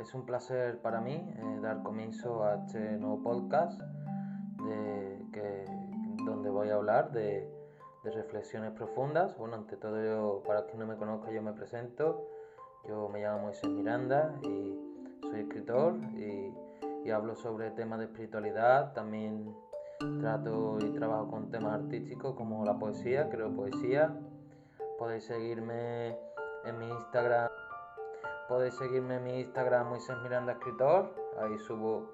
es un placer para mí eh, dar comienzo a este nuevo podcast de, que, donde voy a hablar de, reflexiones profundas. Bueno, ante todo, yo, para quien no me conozca, yo me presento. Yo me llamo Moisés Miranda y soy escritor y, y hablo sobre temas de espiritualidad. También trato y trabajo con temas artísticos como la poesía, creo poesía. Podéis seguirme en mi Instagram Podéis seguirme en mi Instagram Moisés Miranda Escritor. Ahí subo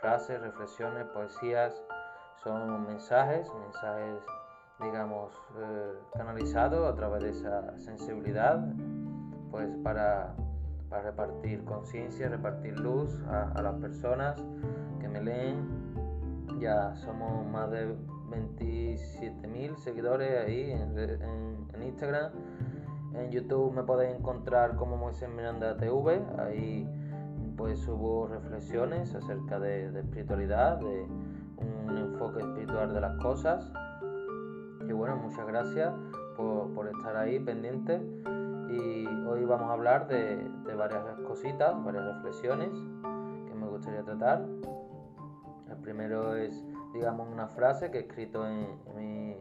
frases, reflexiones, poesías. Son mensajes, mensajes, digamos, eh, canalizados a través de esa sensibilidad, pues para, repartir conciencia, repartir luz a, las personas que me leen. Ya somos más de 27.000 seguidores ahí en Instagram en YouTube me podéis encontrar como Moisés Miranda TV, ahí pues subo reflexiones acerca de, espiritualidad, de un enfoque espiritual de las cosas. Y bueno, muchas gracias por, estar ahí pendiente. Y hoy vamos a hablar de, varias cositas, varias reflexiones que me gustaría tratar. El primero es, digamos, una frase que he escrito en,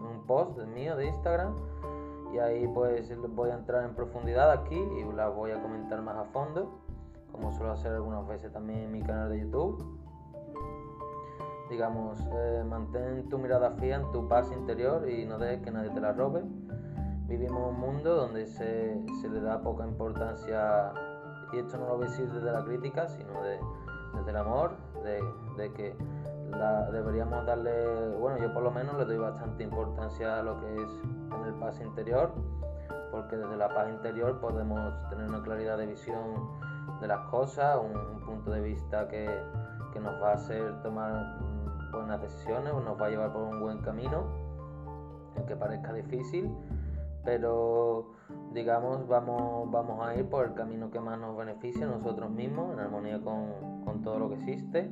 un post mío de Instagram y ahí pues voy a entrar en profundidad aquí y la voy a comentar más a fondo, como suelo hacer algunas veces también en mi canal de YouTube. Digamos, eh, mantén tu mirada fija en tu paz interior y no dejes que nadie te la robe. Vivimos un mundo donde se, le da poca importancia, y esto no lo voy a decir desde la crítica, sino desde el amor, de, que deberíamos darle, bueno, yo por lo menos le doy bastante importancia a lo que es tener paz interior, porque desde la paz interior podemos tener una claridad de visión de las cosas, un, punto de vista que, nos va a hacer tomar buenas decisiones, nos va a llevar por un buen camino, aunque parezca difícil, pero digamos vamos, vamos a ir por el camino que más nos beneficia a nosotros mismos, en armonía con, con todo lo que existe.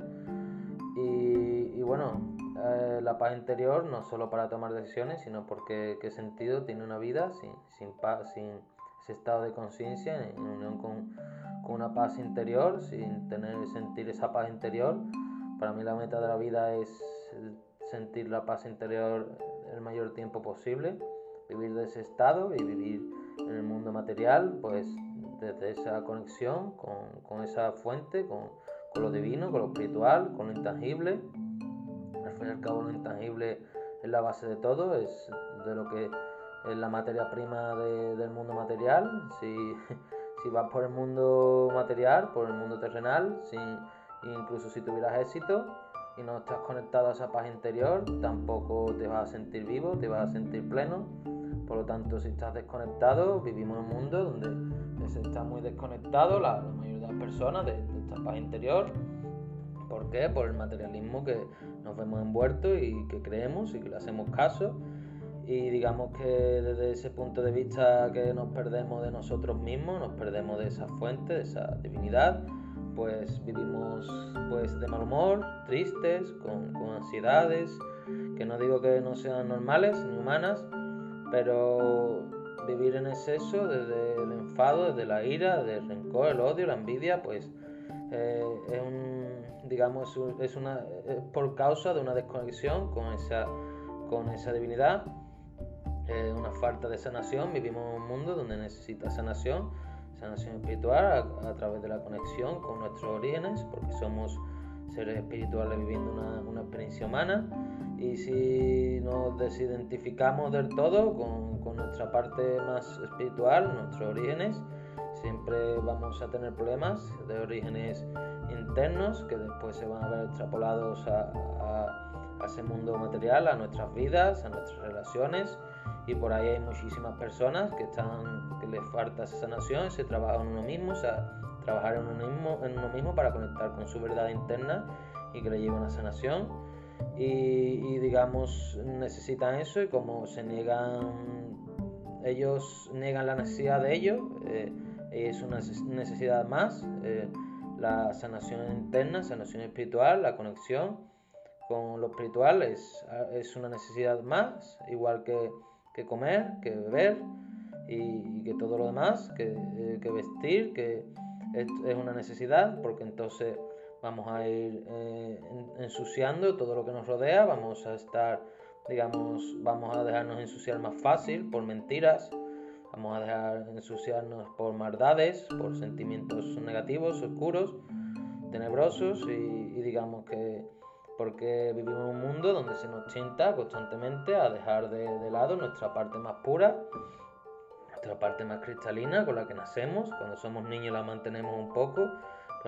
Y, y bueno, eh, la paz interior no solo para tomar decisiones, sino porque qué sentido tiene una vida sin, sin, sin ese estado de conciencia, en, unión con, con, una paz interior, sin tener sentir esa paz interior. Para mí la meta de la vida es sentir la paz interior el mayor tiempo posible, vivir de ese estado y vivir en el mundo material, pues desde esa conexión con, con esa fuente, con, con lo divino, con lo espiritual, con lo intangible fin y al cabo lo intangible es la base de todo, es de lo que es la materia prima del mundo material. Si, si, vas por el mundo material, por el mundo terrenal, incluso si tuvieras éxito y no estás conectado a esa paz interior, tampoco te vas a sentir vivo, te vas a sentir pleno. Por lo tanto, si estás desconectado, vivimos en un mundo donde se está muy desconectado la, mayoría de las personas de esta paz interior ¿Por qué? Por el materialismo que nos vemos envueltos y que creemos y que le hacemos caso. Y digamos que desde ese punto de vista que nos perdemos de nosotros mismos, nos perdemos de esa fuente, de esa divinidad, pues vivimos pues de mal humor, tristes, con, con ansiedades, que no digo que no sean normales ni humanas, pero vivir en exceso, desde el enfado, desde la ira, desde el rencor, el odio, la envidia, pues eh, es un digamos, es una, por causa de una desconexión con esa, con esa divinidad, una falta de sanación. Vivimos en un mundo donde necesita sanación, sanación espiritual a, través de la conexión con nuestros orígenes, porque somos seres espirituales viviendo una, una experiencia humana. Y si nos desidentificamos del todo con, con nuestra parte más espiritual, nuestros orígenes, siempre vamos a tener problemas de orígenes internos que después se van a ver extrapolados a, ese mundo material, a nuestras vidas, a nuestras relaciones. Y por ahí hay muchísimas personas que están que les falta esa sanación, se trabaja en uno mismo, o sea, trabajar en uno mismo, en uno mismo para conectar con su verdad interna y que le lleve una sanación. Y, digamos necesitan eso y como se niegan ellos niegan la necesidad de ello eh, es una necesidad más eh, la sanación interna, sanación espiritual, la conexión con lo espiritual es, es una necesidad más, igual que, que comer, que beber y, que todo lo demás, que, eh, vestir, que es una necesidad porque entonces vamos a ir eh, ensuciando todo lo que nos rodea, vamos a estar, digamos, vamos a dejarnos ensuciar más fácil por mentiras, vamos a dejar ensuciarnos por maldades, por sentimientos negativos, oscuros, tenebrosos y, digamos que porque vivimos en un mundo donde se nos tinta constantemente a dejar de, de lado nuestra parte más pura, nuestra parte más cristalina con la que nacemos, cuando somos niños la mantenemos un poco,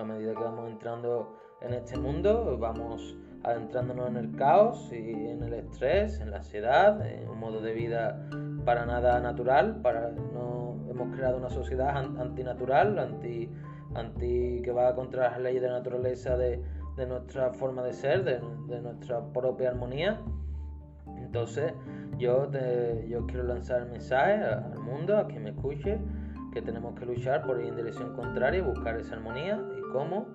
a medida que vamos entrando en este mundo, vamos adentrándonos en el caos y en el estrés, en la ansiedad, en un modo de vida para nada natural, para no hemos creado una sociedad antinatural, anti, anti que va contra las leyes de la naturaleza de, nuestra forma de ser, de, nuestra propia armonía. Entonces, yo, yo quiero lanzar el mensaje al mundo, a quien me escuche, que tenemos que luchar por ir en dirección contraria y buscar esa armonía. ¿Y cómo?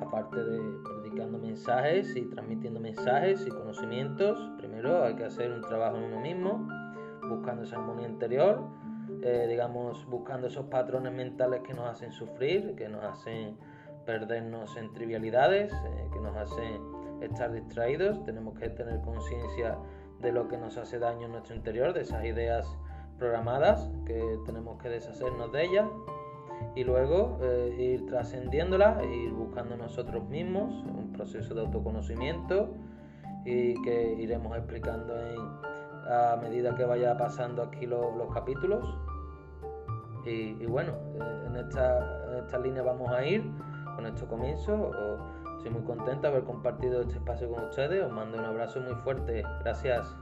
Aparte de predicando mensajes y transmitiendo mensajes y conocimientos, primero hay que hacer un trabajo en uno mismo, buscando esa armonía interior, eh, digamos, buscando esos patrones mentales que nos hacen sufrir, que nos hacen perdernos en trivialidades, eh, que nos hacen estar distraídos. Tenemos que tener conciencia de lo que nos hace daño en nuestro interior, de esas ideas programadas, que tenemos que deshacernos de ellas y luego eh, ir trascendiéndolas, ir buscando nosotros mismos, un proceso de autoconocimiento y que iremos explicando a medida que vaya pasando aquí los capítulos. Y, bueno, eh, en, esta, en esta línea vamos a ir con este comienzo. Estoy muy contento de haber compartido este espacio con ustedes. Os mando un abrazo muy fuerte. Gracias.